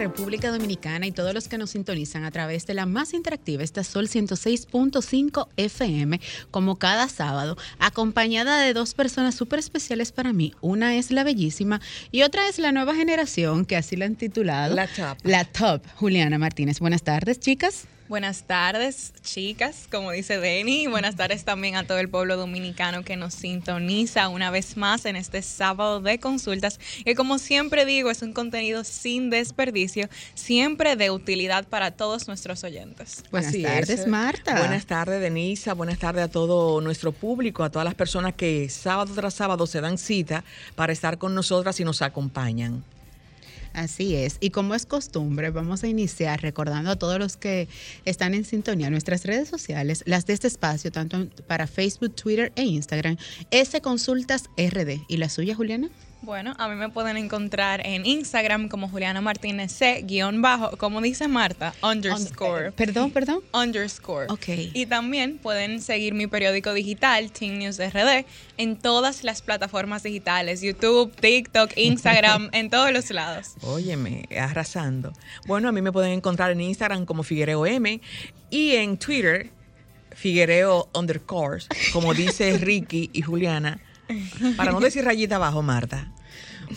República Dominicana y todos los que nos sintonizan a través de la más interactiva, esta Sol 106.5 FM, como cada sábado, acompañada de dos personas súper especiales para mí. Una es la bellísima y otra es la nueva generación, que así la han titulado. La top. La top, Juliana Martínez. Buenas tardes, chicas. Buenas tardes, chicas, como dice Denny. Buenas tardes también a todo el pueblo dominicano que nos sintoniza una vez más en este sábado de consultas, que como siempre digo, es un contenido sin desperdicio, siempre de utilidad para todos nuestros oyentes. Buenas tardes, Marta. Buenas tardes, Denisa. Buenas tardes a todo nuestro público, a todas las personas que sábado tras sábado se dan cita para estar con nosotras y nos acompañan. Así es. Y como es costumbre, vamos a iniciar recordando a todos los que están en sintonía nuestras redes sociales, las de este espacio, tanto para Facebook, Twitter e Instagram, S Consultas RD. ¿Y la suya, Juliana? Bueno, a mí me pueden encontrar en Instagram como Juliana Martínez C, guion bajo, como dice Marta, underscore. Perdón, perdón. Underscore. Ok. Y también pueden seguir mi periódico digital, Teen News RD, en todas las plataformas digitales, YouTube, TikTok, Instagram, en todos los lados. Óyeme, arrasando. Bueno, a mí me pueden encontrar en Instagram como Figuereo M y en Twitter, Figuereo underscore, como dice Ricky y Juliana para no decir rayita abajo, Marta.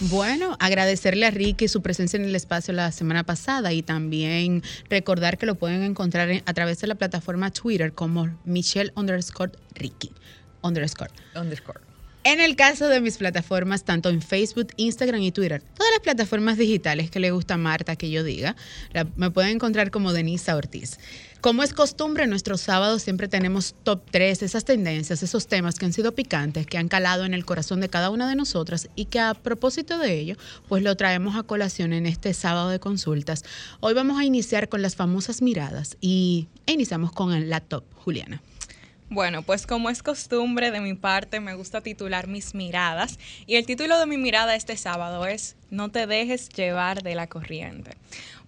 Bueno, agradecerle a Ricky su presencia en el espacio la semana pasada y también recordar que lo pueden encontrar a través de la plataforma Twitter como Michelle underscore Ricky underscore. Underscore. En el caso de mis plataformas, tanto en Facebook, Instagram y Twitter, todas las plataformas digitales que le gusta a Marta que yo diga, me pueden encontrar como Denisa Ortiz. Como es costumbre, nuestros sábados siempre tenemos top 3, esas tendencias, esos temas que han sido picantes, que han calado en el corazón de cada una de nosotras y que a propósito de ello, pues lo traemos a colación en este sábado de consultas. Hoy vamos a iniciar con las famosas miradas y iniciamos con la top, Juliana. Bueno, pues como es costumbre de mi parte, me gusta titular mis miradas y el título de mi mirada este sábado es No te dejes llevar de la corriente.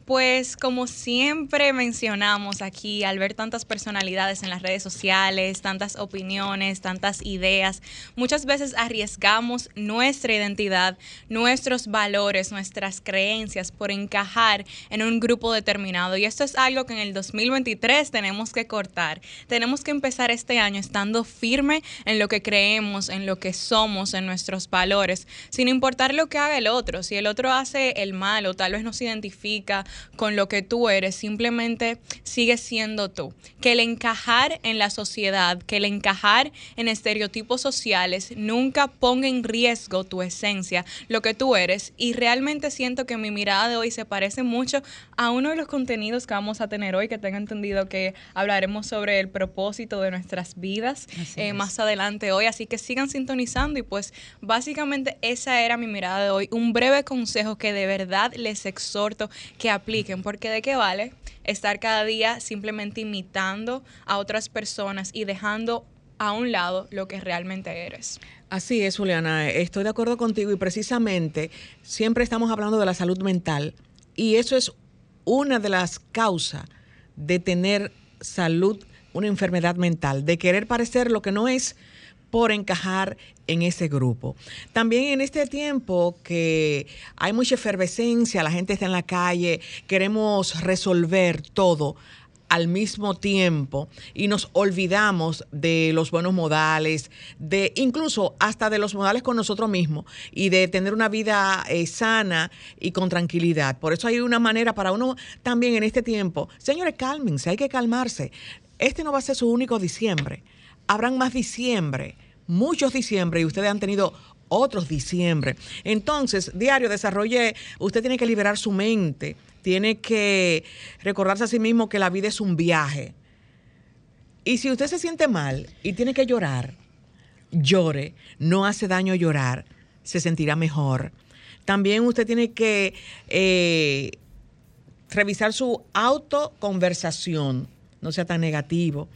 Pues como siempre mencionamos aquí, al ver tantas personalidades en las redes sociales, tantas opiniones, tantas ideas, muchas veces arriesgamos nuestra identidad, nuestros valores, nuestras creencias por encajar en un grupo determinado. Y esto es algo que en el 2023 tenemos que cortar. Tenemos que empezar este año estando firme en lo que creemos, en lo que somos, en nuestros valores, sin importar lo que haga el otro. Si el otro hace el mal o tal vez nos identifica con lo que tú eres, simplemente sigues siendo tú. Que el encajar en la sociedad, que el encajar en estereotipos sociales nunca ponga en riesgo tu esencia, lo que tú eres. Y realmente siento que mi mirada de hoy se parece mucho a uno de los contenidos que vamos a tener hoy, que tengo entendido que hablaremos sobre el propósito de nuestras vidas eh, más adelante hoy. Así que sigan sintonizando y pues básicamente esa era mi mirada de hoy. Un breve consejo que de verdad les exhorto que apliquen, porque de qué vale estar cada día simplemente imitando a otras personas y dejando a un lado lo que realmente eres. Así es, Juliana, estoy de acuerdo contigo y precisamente siempre estamos hablando de la salud mental y eso es una de las causas de tener salud, una enfermedad mental, de querer parecer lo que no es por encajar en ese grupo. También en este tiempo que hay mucha efervescencia, la gente está en la calle, queremos resolver todo al mismo tiempo y nos olvidamos de los buenos modales, de incluso hasta de los modales con nosotros mismos y de tener una vida eh, sana y con tranquilidad. Por eso hay una manera para uno también en este tiempo. Señores, cálmense, hay que calmarse. Este no va a ser su único diciembre. Habrán más diciembre muchos diciembre y ustedes han tenido otros diciembre. Entonces, diario, desarrolle, usted tiene que liberar su mente, tiene que recordarse a sí mismo que la vida es un viaje. Y si usted se siente mal y tiene que llorar, llore, no hace daño llorar, se sentirá mejor. También usted tiene que eh, revisar su autoconversación, no sea tan negativo.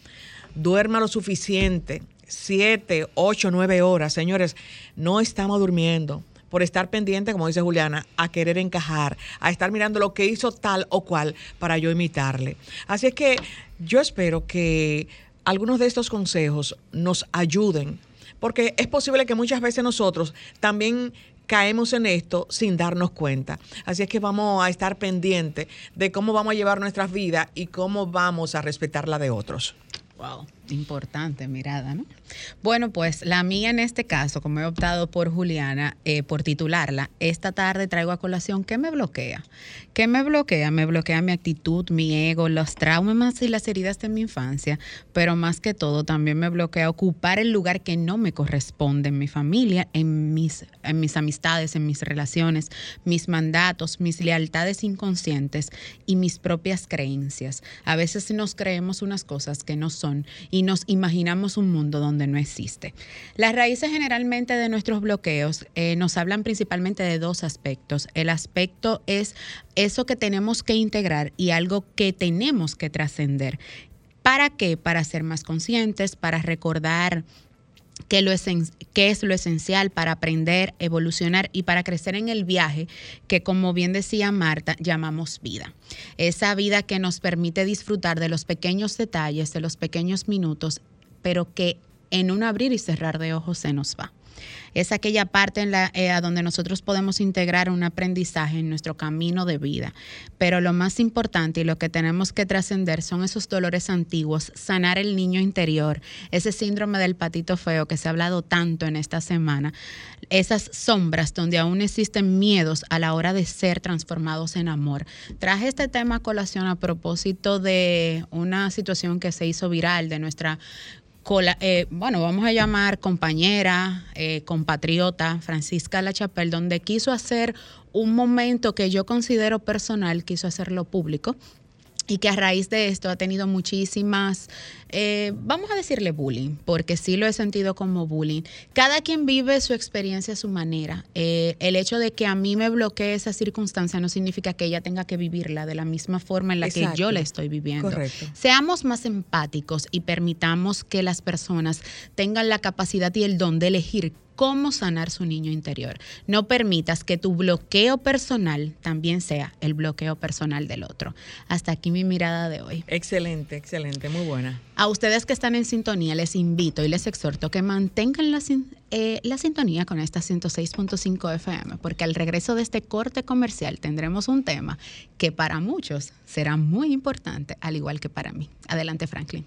Duerma lo suficiente, siete, ocho, nueve horas. Señores, no estamos durmiendo por estar pendiente, como dice Juliana, a querer encajar, a estar mirando lo que hizo tal o cual para yo imitarle. Así es que yo espero que algunos de estos consejos nos ayuden, porque es posible que muchas veces nosotros también caemos en esto sin darnos cuenta. Así es que vamos a estar pendientes de cómo vamos a llevar nuestras vidas y cómo vamos a respetar la de otros. Wow. Importante mirada, ¿no? Bueno, pues la mía en este caso, como he optado por Juliana, eh, por titularla, esta tarde traigo a colación ¿qué me bloquea? ¿Qué me bloquea? Me bloquea mi actitud, mi ego, los traumas y las heridas de mi infancia, pero más que todo también me bloquea ocupar el lugar que no me corresponde en mi familia, en mis, en mis amistades, en mis relaciones, mis mandatos, mis lealtades inconscientes y mis propias creencias. A veces nos creemos unas cosas que no son y nos imaginamos un mundo donde no existe. Las raíces generalmente de nuestros bloqueos eh, nos hablan principalmente de dos aspectos. El aspecto es eso que tenemos que integrar y algo que tenemos que trascender. ¿Para qué? Para ser más conscientes, para recordar qué, lo qué es lo esencial para aprender, evolucionar y para crecer en el viaje que, como bien decía Marta, llamamos vida. Esa vida que nos permite disfrutar de los pequeños detalles, de los pequeños minutos, pero que en un abrir y cerrar de ojos se nos va es aquella parte en la, eh, a donde nosotros podemos integrar un aprendizaje en nuestro camino de vida. Pero lo más importante y lo que tenemos que trascender son esos dolores antiguos, sanar el niño interior, ese síndrome del patito feo que se ha hablado tanto en esta semana, esas sombras donde aún existen miedos a la hora de ser transformados en amor. Traje este tema a colación a propósito de una situación que se hizo viral de nuestra eh, bueno, vamos a llamar compañera, eh, compatriota, Francisca La Chapelle, donde quiso hacer un momento que yo considero personal, quiso hacerlo público, y que a raíz de esto ha tenido muchísimas, eh, vamos a decirle bullying, porque sí lo he sentido como bullying. Cada quien vive su experiencia a su manera. Eh, el hecho de que a mí me bloquee esa circunstancia no significa que ella tenga que vivirla de la misma forma en la que yo la estoy viviendo. Seamos más empáticos y permitamos que las personas tengan la capacidad y el don de elegir cómo sanar su niño interior. No permitas que tu bloqueo personal también sea el bloqueo personal del otro. Hasta aquí mi mirada de hoy. Excelente, excelente, muy buena. A ustedes que están en sintonía, les invito y les exhorto que mantengan la, eh, la sintonía con esta 106.5 FM, porque al regreso de este corte comercial tendremos un tema que para muchos será muy importante, al igual que para mí. Adelante, Franklin.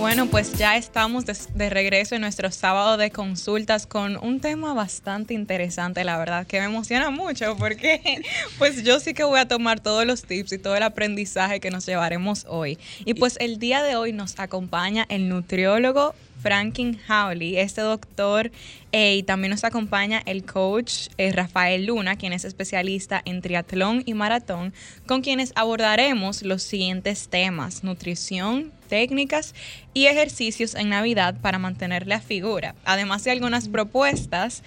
Bueno, pues ya estamos de, regreso en nuestro sábado de consultas con un tema bastante interesante, la verdad, que me emociona mucho porque pues yo sí que voy a tomar todos los tips y todo el aprendizaje que nos llevaremos hoy. Y pues el día de hoy nos acompaña el nutriólogo Franklin Howley, este doctor, eh, y también nos acompaña el coach eh, Rafael Luna, quien es especialista en triatlón y maratón, con quienes abordaremos los siguientes temas, nutrición, técnicas y ejercicios en Navidad para mantener la figura, además de algunas propuestas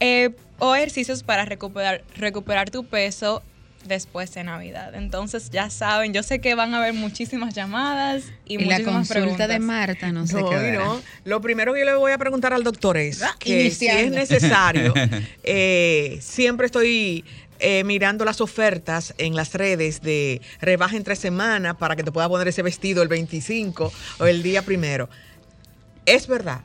eh, o ejercicios para recuperar, recuperar tu peso después de Navidad. Entonces ya saben, yo sé que van a haber muchísimas llamadas y, la consulta de Marta, no sé qué. No. Lo primero que yo le voy a preguntar al doctor es ah, que si es necesario, eh, siempre estoy eh, mirando las ofertas en las redes de rebaja entre semanas para que te pueda poner ese vestido el 25 o el día primero. Es verdad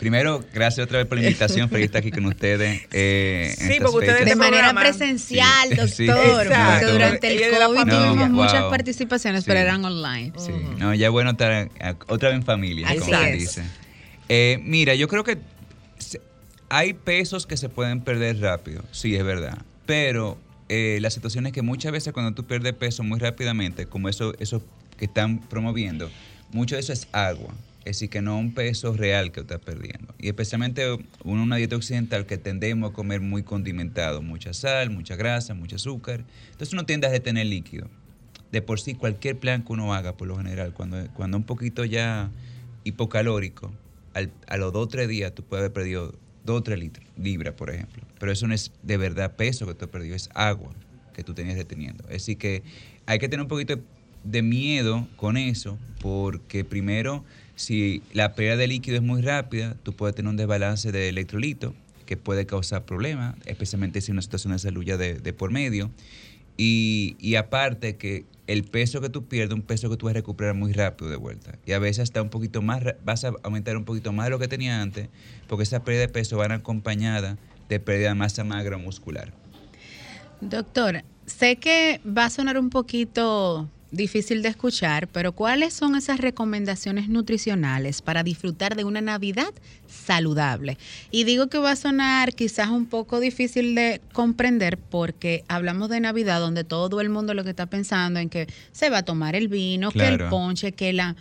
Primero, gracias otra vez por la invitación, feliz estar aquí con ustedes. Eh, sí, porque ustedes de manera presencial, doctor. porque durante el COVID tuvimos muchas participaciones, pero eran online. Sí, no, ya es bueno estar otra vez en familia, como se dice. Eh, mira, yo creo que hay pesos que se pueden perder rápido, sí, es verdad. Pero eh, la situación es que muchas veces cuando tú pierdes peso muy rápidamente, como eso, eso que están promoviendo, mucho de eso es agua. Es decir, que no un peso real que estás perdiendo. Y especialmente una dieta occidental que tendemos a comer muy condimentado, mucha sal, mucha grasa, mucho azúcar. Entonces uno tiende a detener líquido. De por sí, cualquier plan que uno haga, por lo general, cuando, cuando un poquito ya hipocalórico, a los dos o tres días tú puedes haber perdido o tres libras, por ejemplo. Pero eso no es de verdad peso que tú has perdido, es agua que tú tenías reteniendo. Así que hay que tener un poquito de miedo con eso, porque primero, si la pérdida de líquido es muy rápida, tú puedes tener un desbalance de electrolito que puede causar problemas, especialmente si una situación de salud ya de, por medio. Y, aparte que el peso que tú pierdes, un peso que tú vas a recuperar muy rápido de vuelta. Y a veces hasta un poquito más, vas a aumentar un poquito más de lo que tenía antes, porque esa pérdida de peso van acompañada de pérdida de masa magra muscular. Doctor, sé que va a sonar un poquito difícil de escuchar, pero ¿cuáles son esas recomendaciones nutricionales para disfrutar de una Navidad saludable? Y digo que va a sonar quizás un poco difícil de comprender porque hablamos de Navidad donde todo el mundo lo que está pensando en que se va a tomar el vino, que el ponche, que la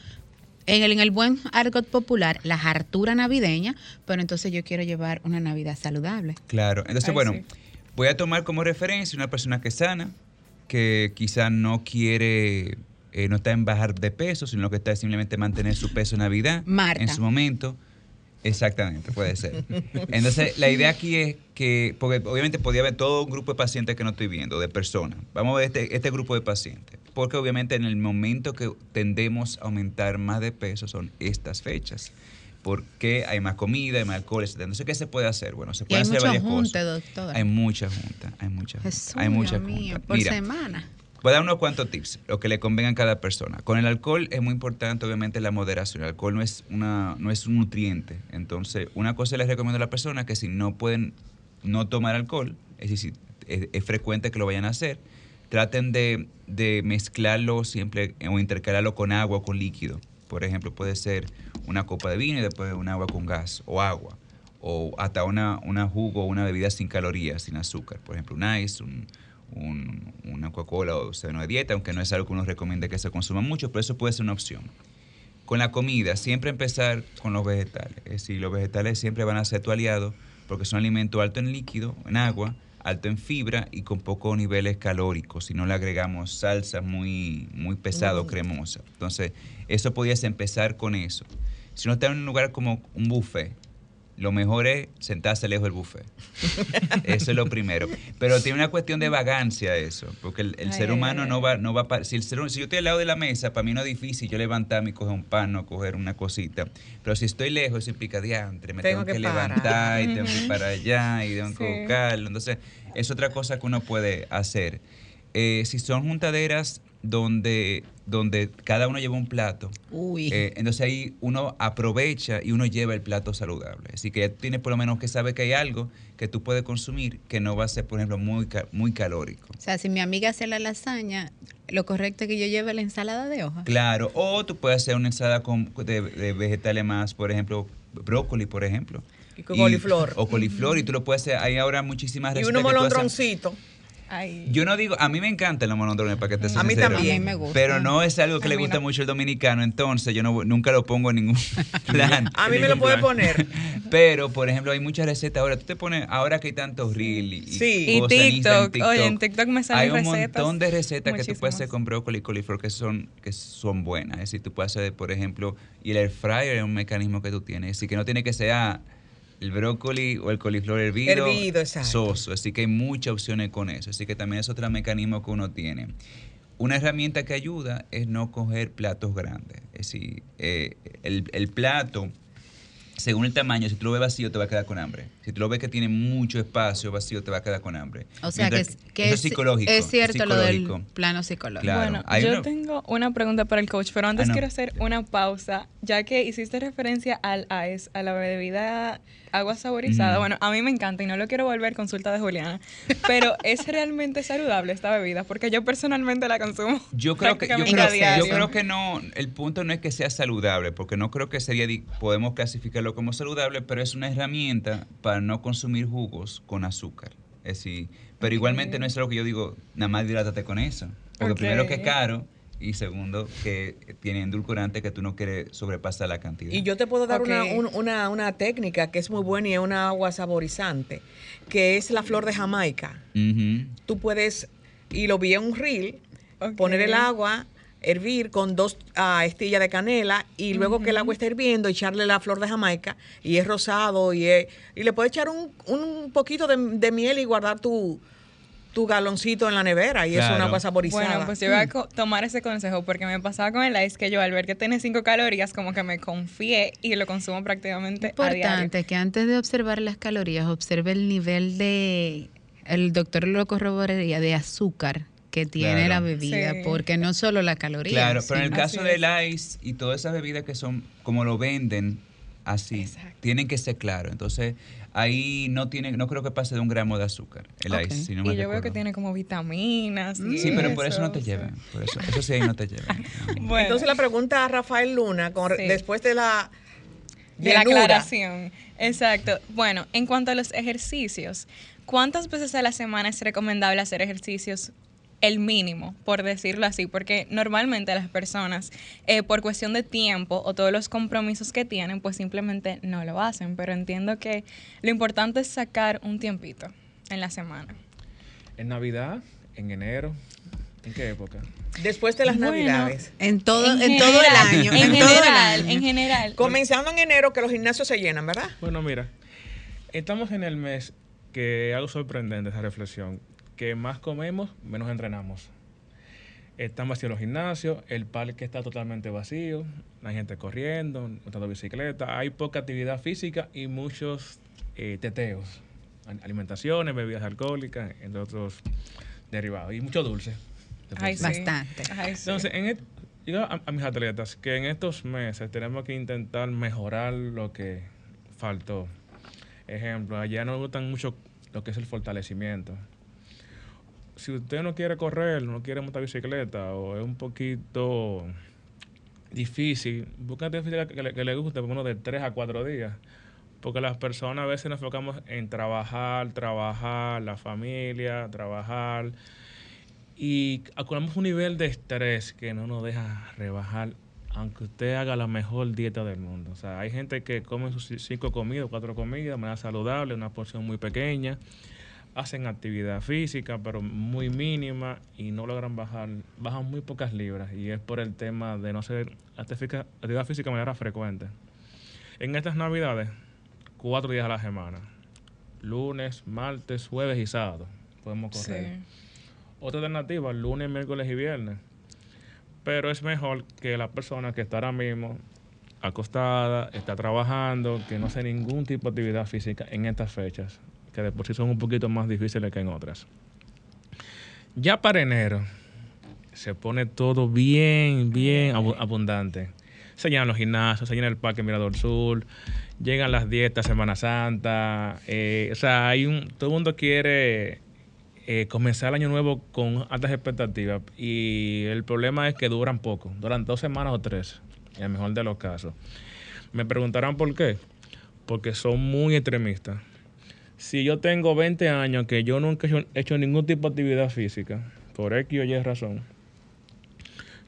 en el, en el buen argot popular, la hartura navideña, pero entonces yo quiero llevar una Navidad saludable. Claro, entonces bueno, voy a tomar como referencia una persona que es sana, que quizá no quiere, eh, no está en bajar de peso, sino que está simplemente mantener su peso en Navidad en su momento. Exactamente, puede ser. Entonces, la idea aquí es que, porque obviamente podría haber todo un grupo de pacientes que no estoy viendo, de personas. Vamos a ver este, este grupo de pacientes. Porque obviamente en el momento que tendemos a aumentar más de peso son estas fechas porque hay más comida, hay más alcohol, etc. Entonces, ¿qué se puede hacer? Bueno, se puede hacer varias cosas. Doctor. Hay muchas juntas, hay muchas juntas. Hay muchas juntas. Por semana. Voy a dar unos cuantos tips, lo que le convenga a cada persona. Con el alcohol es muy importante, obviamente, la moderación. El alcohol no es, una, no es un nutriente. Entonces, una cosa les recomiendo a la persona que si no pueden no tomar alcohol, es decir, es, frecuente que lo vayan a hacer, traten de, de mezclarlo siempre o intercalarlo con agua o con líquido. Por ejemplo, puede ser una copa de vino y después un agua con gas o agua. O hasta una, una jugo o una bebida sin calorías, sin azúcar. Por ejemplo, un ice, un, una Coca-Cola o seno de dieta, aunque no es algo que uno recomiende que se consuma mucho, pero eso puede ser una opción. Con la comida, siempre empezar con los vegetales. Es decir, los vegetales siempre van a ser tu aliado porque son alimentos alto en líquido, en agua, alto en fibra y con pocos niveles calóricos. Si no le agregamos salsa muy, muy pesado, mm. cremosa. Entonces, eso podías empezar con eso. Si no está en un lugar como un buffet, lo mejor es sentarse lejos del buffet. Eso es lo primero. Pero tiene una cuestión de vagancia eso, porque el, ser humano no va, no va si, el si yo estoy al lado de la mesa, para mí no es difícil yo levantarme y coger un pan o coger una cosita. Pero si estoy lejos, eso implica diantre, me tengo, que, levantar y tengo que ir para allá y tengo que buscarlo. Entonces, es otra cosa que uno puede hacer. Eh, si son juntaderas donde, donde cada uno lleva un plato. Eh, entonces ahí uno aprovecha y uno lleva el plato saludable. Así que ya tienes por lo menos que saber que hay algo que tú puedes consumir que no va a ser, por ejemplo, muy, muy calórico. O sea, si mi amiga hace la lasaña, lo correcto es que yo lleve la ensalada de hoja. Claro, o tú puedes hacer una ensalada con, de, vegetales más, por ejemplo, brócoli, por ejemplo. Y con coliflor. O coliflor, y tú lo puedes hacer. Hay ahora muchísimas recetas. Y uno molondroncito. Yo no digo, a mí me encantan los monodrones, para que te A mí también me gusta. Pero no es algo que le gusta mucho al dominicano, entonces yo no, nunca lo pongo en ningún plan. a mí me lo puede poner. Pero, por ejemplo, hay muchas recetas ahora. Tú te pones, ahora que hay tantos reels y, sí. y TikTok. Oye, en TikTok me salen recetas. Hay un montón de recetas que tú puedes hacer con brócoli y coliflor que son, que son buenas. Es decir, tú puedes hacer, por ejemplo, y el air fryer es un mecanismo que tú tienes. Así que no tiene que ser el brócoli o el coliflor hervido, hervido soso. Así que hay muchas opciones con eso. Así que también es otro mecanismo que uno tiene. Una herramienta que ayuda es no coger platos grandes. Es decir, eh, el, el plato según el tamaño, si tú lo ves vacío, te va a quedar con hambre. Si tú lo ves que tiene mucho espacio vacío, te va a quedar con hambre. O sea, que, es, psicológico. Es cierto lo del plano psicológico. bueno, yo tengo una pregunta para el coach, pero antes ah, quiero hacer una pausa, ya que hiciste referencia al AES, a la bebida agua saborizada. Bueno, a mí me encanta y no lo quiero volver consulta de Juliana, pero ¿es realmente saludable esta bebida? Porque yo personalmente la consumo. Yo creo que yo creo, yo creo que no, el punto no es que sea saludable, porque no creo que sería podemos clasificarlo como saludable, pero es una herramienta para no consumir jugos con azúcar. Es decir, pero igualmente no es algo que yo digo, nada más hidrátate con eso. Porque primero que es caro y segundo, que tiene endulcorante que tú no quieres sobrepasar la cantidad. Y yo te puedo dar una, una, técnica que es muy buena y es una agua saborizante, que es la flor de Jamaica. Tú puedes, y lo vi en un reel, poner el agua hervir con dos ah, estillas de canela y luego que el agua esté hirviendo, echarle la flor de Jamaica y es rosado y, y le puedes echar un, un poquito de, miel y guardar tu, tu galoncito en la nevera y es una cosa saborizada. Bueno, pues yo voy a mm. tomar ese consejo porque me pasaba con el ice que yo al ver que tiene cinco calorías como que me confié y lo consumo prácticamente Importante que antes de observar las calorías observe el nivel de el doctor lo corroboraría de azúcar que tiene la bebida, porque no solo la caloría. Claro, pero en el caso del ice y todas esas bebidas que son como lo venden así, tienen que ser claro. Entonces, ahí no tiene, no creo que pase de un gramo de azúcar el ice. y yo veo que tiene como vitaminas. sí, pero por eso no te lleven. Por eso, eso sí ahí no te lleven. Entonces la pregunta a Rafael Luna, después de la de la aclaración. Exacto. Bueno, en cuanto a los ejercicios, ¿cuántas veces a la semana es recomendable hacer ejercicios el mínimo, por decirlo así, porque normalmente las personas, eh, por cuestión de tiempo o todos los compromisos que tienen, pues simplemente no lo hacen. Pero entiendo que lo importante es sacar un tiempito en la semana. En Navidad, en enero, ¿en qué época? Después de las Navidades. En todo, en, todo el año. En, general, en general. Comenzando en enero que los gimnasios se llenan, ¿verdad? Bueno, mira, estamos en el mes que algo sorprendente esa reflexión que más comemos, menos entrenamos. Están vacíos los gimnasios, el parque está totalmente vacío, hay gente corriendo, montando bicicleta, hay poca actividad física y muchos eh, teteos, alimentaciones, bebidas alcohólicas, entre otros derivados, y mucho dulce. Bastante. Entonces, en digo a, a, mis atletas que en estos meses tenemos que intentar mejorar lo que faltó. Ejemplo, allá nos gustan mucho lo que es el fortalecimiento si usted no quiere correr, no quiere montar bicicleta o es un poquito difícil, busca una actividad que le, guste por uno de tres a cuatro días. Porque las personas a veces nos enfocamos en trabajar, trabajar, la familia, trabajar. Y acumulamos un nivel de estrés que no nos deja rebajar, aunque usted haga la mejor dieta del mundo. O sea, hay gente que come sus cinco comidas, cuatro comidas, manera saludable, una porción muy pequeña hacen actividad física, pero muy mínima y no logran bajar, bajan muy pocas libras y es por el tema de no hacer actividad física de manera frecuente. En estas navidades, cuatro días a la semana, lunes, martes, jueves y sábado, podemos correr. Otra alternativa, lunes, miércoles y viernes. Pero es mejor que la persona que está ahora mismo acostada, está trabajando, que no hace ningún tipo de actividad física en estas fechas de por sí son un poquito más difíciles que en otras. Ya para enero se pone todo bien, bien abundante. Se llenan los gimnasios, se llena el Parque Mirador Sur, llegan las dietas Semana Santa. Eh, o sea, hay todo el mundo quiere eh, comenzar el año nuevo con altas expectativas y el problema es que duran poco, duran dos semanas o tres, en el mejor de los casos. Me preguntarán por qué, porque son muy extremistas si yo tengo 20 años que yo nunca he hecho, ningún tipo de actividad física, por X o Y razón,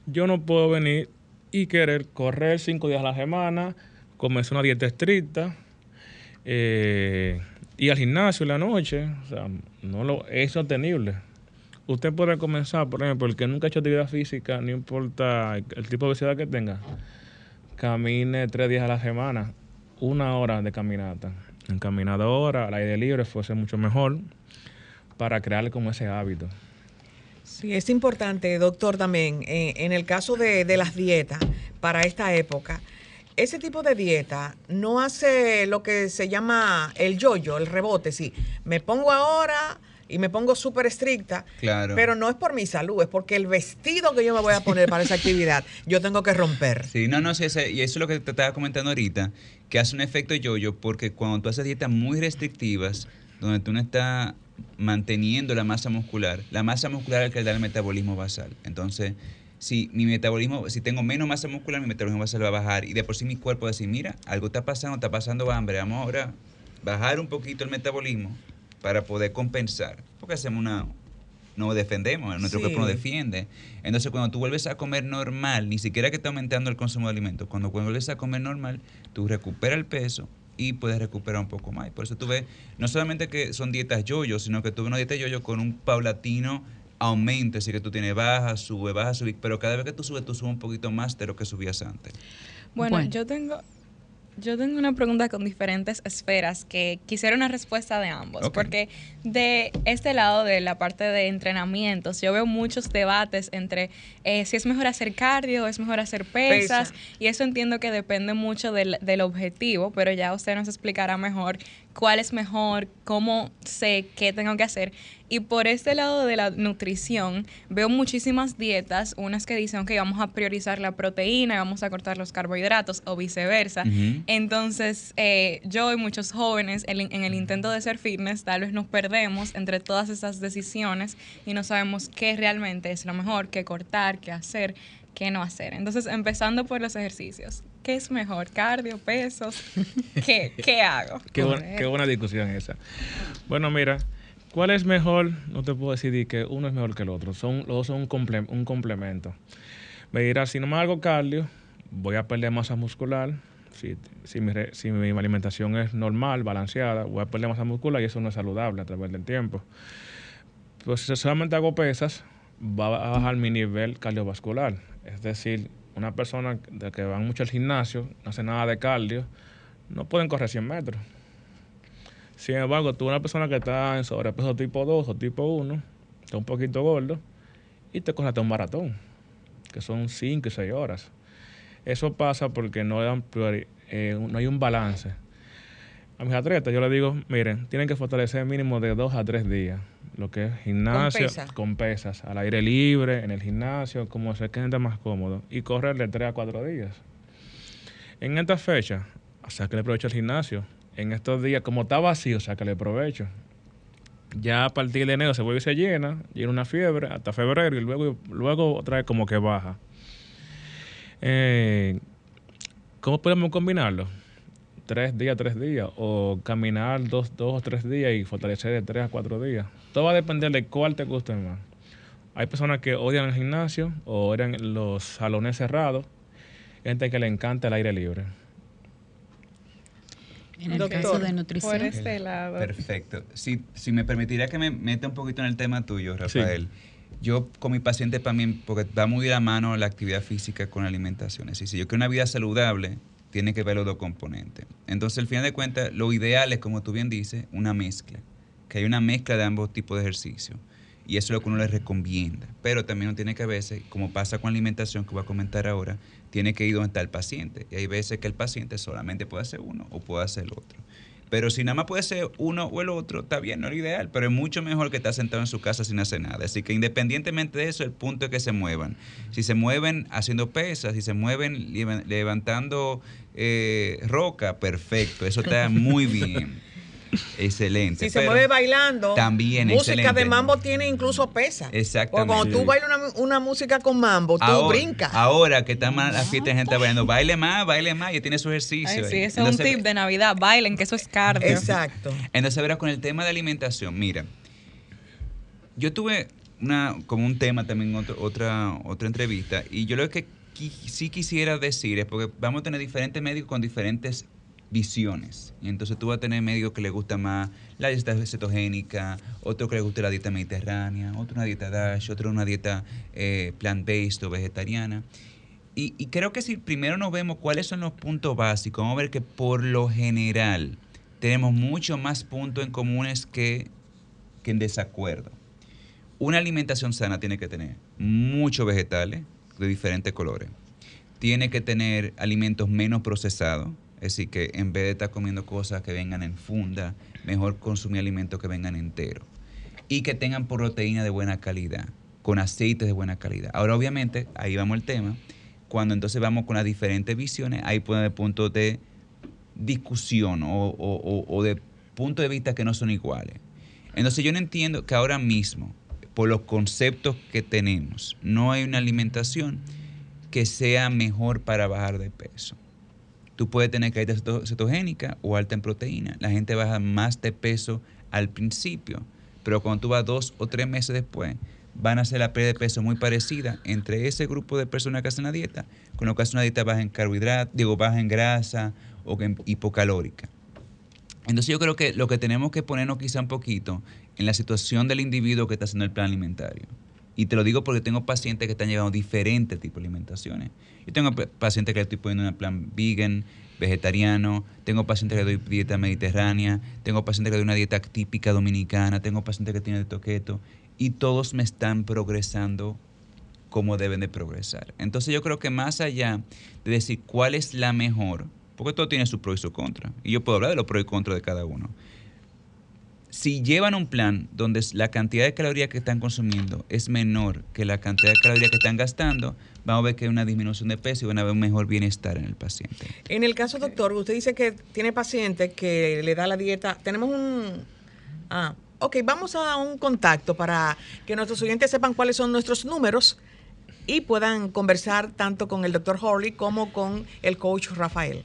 yo no puedo venir y querer correr cinco días a la semana, comenzar una dieta estricta, eh, ir al gimnasio en la noche. O sea, no lo, es sostenible. Usted puede comenzar, por ejemplo, el que nunca ha hecho actividad física, no importa el tipo de obesidad que tenga, camine tres días a la semana, una hora de caminata en caminadora, al aire libre, fuese mucho mejor para crearle como ese hábito. Sí, es importante, doctor, también, eh, en el caso de, las dietas para esta época, ese tipo de dieta no hace lo que se llama el yoyo, el rebote, sí. Me pongo ahora y me pongo súper estricta, claro. pero no es por mi salud, es porque el vestido que yo me voy a poner para esa actividad, yo tengo que romper. Sí, no, no, sí, y eso es lo que te estaba comentando ahorita, que hace un efecto yo-yo, porque cuando tú haces dietas muy restrictivas, donde tú no estás manteniendo la masa muscular, la masa muscular es la que da el metabolismo basal. Entonces, si mi metabolismo, si tengo menos masa muscular, mi metabolismo basal va a bajar y de por sí mi cuerpo va a decir, mira, algo está pasando, está pasando hambre, vamos ahora bajar un poquito el metabolismo para poder compensar, porque hacemos una, no defendemos, nuestro cuerpo no defiende. Entonces, cuando tú vuelves a comer normal, ni siquiera que está aumentando el consumo de alimentos, cuando vuelves a comer normal, tú recuperas el peso y puedes recuperar un poco más. por eso tú ves, no solamente que son dietas yo-yo, sino que tú ves una dieta yo-yo con un paulatino aumenta, así que tú tienes baja, sube, baja, sube, pero cada vez que tú subes, tú subes un poquito más de lo que subías antes. Bueno, yo tengo yo tengo una pregunta con diferentes esferas que quisiera una respuesta de ambos, porque de este lado de la parte de entrenamientos, yo veo muchos debates entre eh, si es mejor hacer cardio, es mejor hacer pesas, y eso entiendo que depende mucho del, del objetivo, pero ya usted nos explicará mejor cuál es mejor, cómo sé qué tengo que hacer. Y por este lado de la nutrición, veo muchísimas dietas, unas que dicen que vamos a priorizar la proteína, vamos a cortar los carbohidratos o viceversa. Entonces, eh, yo y muchos jóvenes en el intento de ser fitness, tal vez nos perdemos entre todas esas decisiones y no sabemos qué realmente es lo mejor, qué cortar, qué hacer qué no hacer. Entonces, empezando por los ejercicios. ¿Qué es mejor? ¿Cardio, pesos? ¿Qué, qué hago? Qué, buena discusión esa. Bueno, mira, ¿cuál es mejor? No te puedo decidir que uno es mejor que el otro. Son, los dos son un, un complemento. Me dirás, si no me hago cardio, voy a perder masa muscular. Si, si, mi, si mi alimentación es normal, balanceada, voy a perder masa muscular y eso no es saludable a través del tiempo. Pues si solamente hago pesas, va a bajar mi nivel cardiovascular es decir, una persona que va mucho al gimnasio, no hace nada de cardio, no pueden correr 100 metros. Sin embargo, tú una persona que está en sobrepeso tipo 2 o tipo 1, está un poquito gordo, y te corres un maratón, que son 5 y 6 horas. Eso pasa porque no, eh, no hay un balance. A mis atletas yo les digo, miren, tienen que fortalecer mínimo de 2 a 3 días lo que es gimnasio con, pesas, al aire libre, en el gimnasio, como se quede más cómodo, y correr de 3 a 4 días. En esta fecha, o sea que le aprovecho el gimnasio. En estos días, como está vacío, o sea que le aprovecho. Ya a partir de enero se vuelve y se llena, llena una fiebre hasta febrero y luego, luego otra vez como que baja. Eh, ¿Cómo podemos combinarlo? tres días, tres días, o caminar dos, dos o tres días y fortalecer de tres a cuatro días. Todo va a depender de cuál te guste más. Hay personas que odian el gimnasio o odian los salones cerrados. Hay gente que le encanta el aire libre. En el caso de nutrición. Por este lado. Perfecto. Si, si me permitiría que me meta un poquito en el tema tuyo, Rafael. Yo con mi paciente también, porque va muy de la mano la actividad física con la alimentación. Es decir, si yo quiero una vida saludable, tiene que ver los dos componentes. Entonces, al final de cuentas, lo ideal es, como tú bien dices, una mezcla, que hay una mezcla de ambos tipos de ejercicio. Y eso es lo que uno le recomienda. Pero también uno tiene que a veces, como pasa con la alimentación que voy a comentar ahora, tiene que ir donde está el paciente. Y hay veces que el paciente solamente puede hacer uno o puede hacer el otro. Pero si nada más puede ser uno o el otro, está bien, no es lo ideal, pero es mucho mejor que estar sentado en su casa sin hacer nada. Así que independientemente de eso, el punto es que se muevan. Si se mueven haciendo pesas, si se mueven levantando eh, roca, perfecto, eso está muy bien. Excelente. Si se mueve bailando, también música de mambo tiene incluso pesa. Exactamente. cuando tú bailas una, música con mambo, tú brincas. Ahora que está más la fiesta de gente bailando, baile más, baile más, y tiene su ejercicio. sí, ese es un tip de Navidad, bailen, que eso es cardio. Exacto. Entonces, verás, con el tema de alimentación, mira, yo tuve una, como un tema también otra, otra entrevista, y yo lo que sí quisiera decir es porque vamos a tener diferentes médicos con diferentes visiones. Y entonces tú vas a tener médicos que les gusta más la dieta cetogénica, otro que les gusta la dieta mediterránea, otro una dieta DASH, otro una dieta eh, plant-based o vegetariana. Y, y, creo que si primero nos vemos cuáles son los puntos básicos, vamos a ver que por lo general tenemos mucho más puntos en comunes que, que en desacuerdo. Una alimentación sana tiene que tener muchos vegetales de diferentes colores. Tiene que tener alimentos menos procesados, es decir, que en vez de estar comiendo cosas que vengan en funda, mejor consumir alimentos que vengan enteros. Y que tengan proteína de buena calidad, con aceites de buena calidad. Ahora, obviamente, ahí vamos el tema. Cuando entonces vamos con las diferentes visiones, ahí puede haber puntos de discusión o, o de puntos de vista que no son iguales. Entonces yo no entiendo que ahora mismo, por los conceptos que tenemos, no hay una alimentación que sea mejor para bajar de peso. Tú puedes tener caída cetogénica o alta en proteína. La gente baja más de peso al principio, pero cuando tú vas dos o tres meses después, van a hacer la pérdida de peso muy parecida entre ese grupo de personas que hacen la dieta, con lo que hacen una dieta baja en carbohidratos, digo, baja en grasa o en hipocalórica. Entonces yo creo que lo que tenemos que ponernos quizá un poquito en la situación del individuo que está haciendo el plan alimentario. Y te lo digo porque tengo pacientes que están llevando diferentes tipos de alimentaciones. Yo tengo pacientes que estoy poniendo en plan vegan, vegetariano, tengo pacientes que doy dieta mediterránea, tengo pacientes que doy una dieta típica dominicana, tengo pacientes que tienen de toqueto y todos me están progresando como deben de progresar. Entonces yo creo que más allá de decir cuál es la mejor, porque todo tiene su pro y su contra, y yo puedo hablar de los pros y contras de cada uno. Si llevan un plan donde la cantidad de calorías que están consumiendo es menor que la cantidad de calorías que están gastando, vamos a ver que hay una disminución de peso y van a ver un mejor bienestar en el paciente. En el caso, doctor, usted dice que tiene pacientes que le da la dieta. Tenemos un... Ah, ok, vamos a un contacto para que nuestros oyentes sepan cuáles son nuestros números y puedan conversar tanto con el doctor Horley como con el coach Rafael.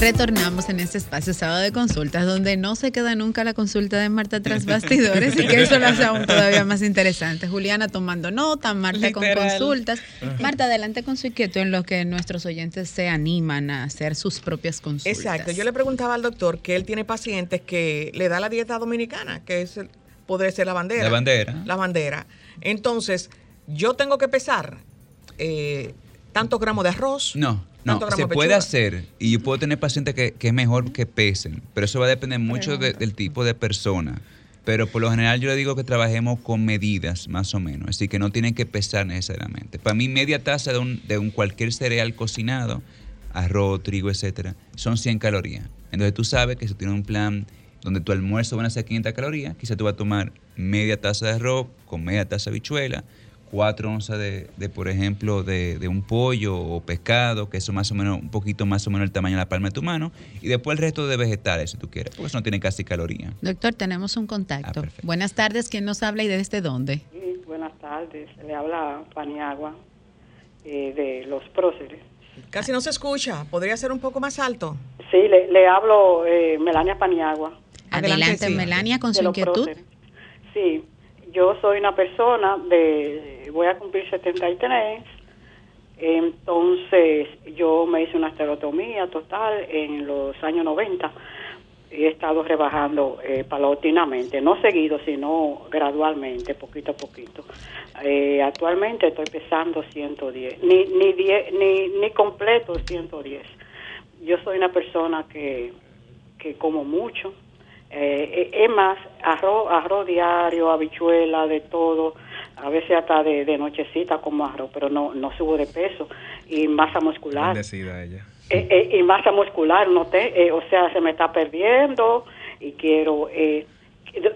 Retornamos en este espacio sábado de consultas donde no se queda nunca la consulta de Marta tras bastidores y que eso lo hace aún todavía más interesante. Juliana tomando nota, Marta con consultas. Marta, adelante con su inquietud en lo que nuestros oyentes se animan a hacer sus propias consultas. Exacto. Yo le preguntaba al doctor que él tiene pacientes que le da la dieta dominicana, que es podría ser la bandera. La bandera. La bandera. Entonces, yo tengo que pesar eh, tantos gramos de arroz. No. No, se puede hacer y yo puedo tener pacientes que, que es mejor que pesen, pero eso va a depender mucho del tipo de persona. Pero por lo general yo le digo que trabajemos con medidas, más o menos, así que no tienen que pesar necesariamente. Para mí media taza de un, de un cualquier cereal cocinado, arroz, trigo, etcétera, son 100 calorías. Entonces tú sabes que si tienes un plan donde tu almuerzo van a ser 500 calorías, quizá tú vas a tomar media taza de arroz con media taza de bichuela, cuatro onzas de, de, por ejemplo, de, un pollo o pescado, que eso más o menos, un poquito más o menos el tamaño de la palma de tu mano, y después el resto de vegetales, si tú quieres, porque eso no tiene casi caloría. Doctor, tenemos un contacto. Ah, buenas tardes, ¿quién nos habla y desde dónde? Buenas tardes, le habla Paniagua eh, de Los Próceres. Casi no se escucha, ¿podría ser un poco más alto? Sí, le, hablo eh, Melania Paniagua. Adelante, Adelante. Melania, con su inquietud. Sí, yo soy una persona de voy a cumplir 73, entonces yo me hice una esterotomía total en los años 90 y he estado rebajando eh, paulatinamente, no seguido, sino gradualmente, poquito a poquito. Eh, actualmente estoy pesando 110, ni, ni, ni, ni completo 110. Yo soy una persona que, que como mucho, eh, es más, arroz, arroz diario, habichuela, de todo, a veces hasta de, nochecita como arroz, pero no, no subo de peso. Y masa muscular. ella. Eh, eh, y masa muscular, no te, o sea, se me está perdiendo y quiero...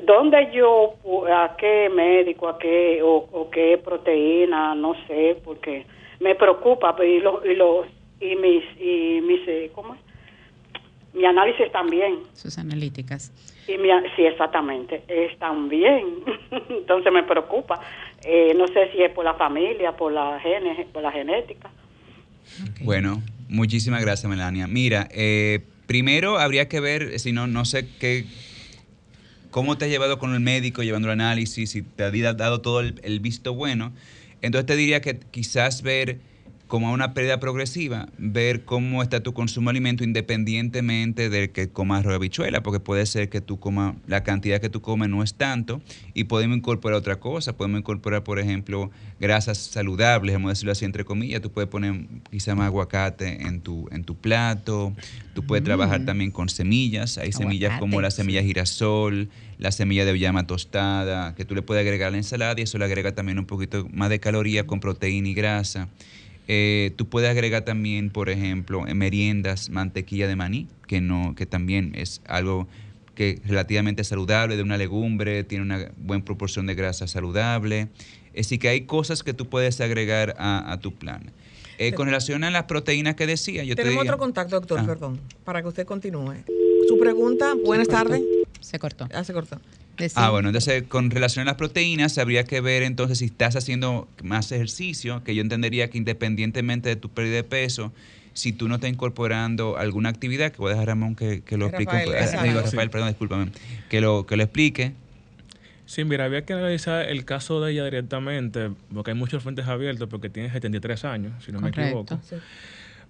¿Dónde yo, a qué médico, a qué, o, qué proteína, no sé, porque me preocupa, y, lo, y, los, y mis, y mis, ¿cómo es? Mi análisis también. Sus analíticas. Y mi, sí, exactamente, están bien. Entonces me preocupa. Eh, no sé si es por la familia, por la, genes, por la genética. Bueno, muchísimas gracias, Melania. Mira, eh, primero habría que ver, si no, no sé qué, cómo te has llevado con el médico, llevando el análisis, si te ha dado todo el visto bueno. Entonces te diría que quizás ver como a una pérdida progresiva, ver cómo está tu consumo de alimento independientemente de que comas arroz habichuela, porque puede ser que tú comas, la cantidad que tú comes no es tanto, y podemos incorporar otra cosa, podemos incorporar, por ejemplo, grasas saludables, vamos a decirlo así entre comillas, tú puedes poner quizá más aguacate en tu, en tu plato, tú puedes trabajar mm. también con semillas, hay semillas como la semilla girasol, la semilla de llama tostada, que tú le puedes agregar a la ensalada y eso le agrega también un poquito más de caloría con proteína y grasa. Eh, tú puedes agregar también, por ejemplo, en meriendas mantequilla de maní, que, no, que también es algo que relativamente saludable, de una legumbre, tiene una buena proporción de grasa saludable. Así que hay cosas que tú puedes agregar a, tu plan. Eh, con relación a las proteínas que decía, yo Tenemos otro contacto, doctor, ah. perdón, para que usted continúe. Su pregunta, buenas tardes. Se cortó. Ah, se cortó. Ah, bueno, entonces con relación a las proteínas, habría que ver entonces si estás haciendo más ejercicio, que yo entendería que independientemente de tu pérdida de peso, si tú no estás incorporando alguna actividad, que voy a dejar a Ramón que, lo explique. Rafael, perdón, discúlpame. Que lo, que lo explique. Sí, mira, había que analizar el caso de ella directamente, porque hay muchos frentes abiertos, porque tiene 73 años, si no me equivoco.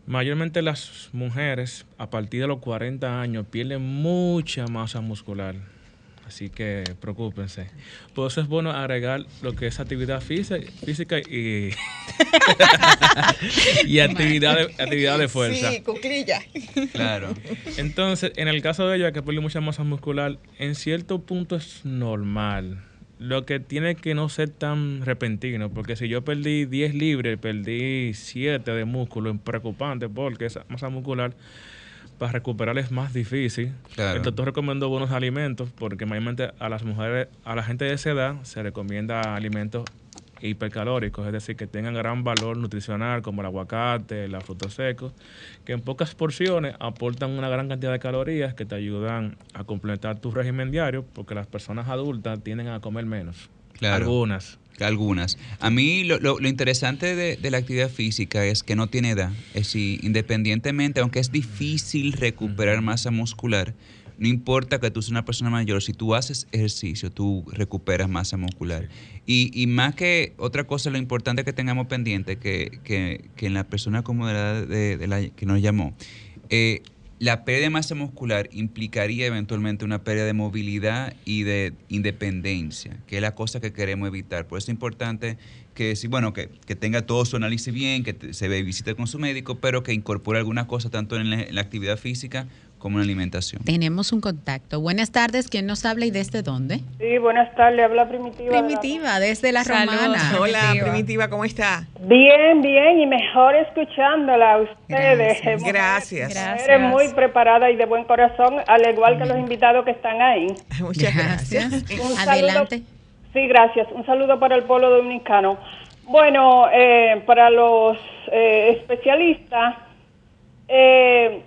Mayormente las mujeres a partir de los 40 años pierden mucha masa muscular. Así que preocúpense. Por eso es bueno agregar lo que es actividad física y, y actividad, de, actividad de fuerza. Sí, cuclilla. Claro. Entonces, en el caso de ella que pierde mucha masa muscular, en cierto punto es normal lo que tiene que no ser tan repentino, porque si yo perdí 10 libres, perdí 7 de músculo, es preocupante porque esa masa muscular para recuperar es más difícil. El doctor recomendó buenos alimentos porque mayormente a las mujeres, a la gente de esa edad se recomienda alimentos hipercalóricos, es decir, que tengan gran valor nutricional como el aguacate, los frutos secos, que en pocas porciones aportan una gran cantidad de calorías que te ayudan a completar tu régimen diario, porque las personas adultas tienden a comer menos. Algunas. Algunas. A mí lo, lo, interesante de, de, la actividad física es que no tiene edad. Es decir, independientemente, aunque es difícil recuperar masa muscular, no importa que tú seas una persona mayor, si tú haces ejercicio, tú recuperas masa muscular. Y, y más que otra cosa, lo importante que tengamos pendiente, que, que, que en la persona como de la, de, la que nos llamó, eh, la pérdida de masa muscular implicaría eventualmente una pérdida de movilidad y de independencia, que es la cosa que queremos evitar. Por eso es importante que, sí, bueno, que, tenga todo su análisis bien, que se visite con su médico, pero que incorpore alguna cosa tanto en la actividad física como una alimentación. Tenemos un contacto. Buenas tardes, ¿quién nos habla y desde dónde? Sí, buenas tardes, habla Primitiva. Primitiva, desde la Romana. Hola, Primitiva. ¿cómo está? Bien, bien, y mejor escuchándola a ustedes. Gracias. Gracias. Eres muy preparada y de buen corazón, al igual que los invitados que están ahí. Muchas gracias. Adelante. sí, gracias. Un saludo para el pueblo dominicano. Bueno, eh, para los eh, especialistas, eh,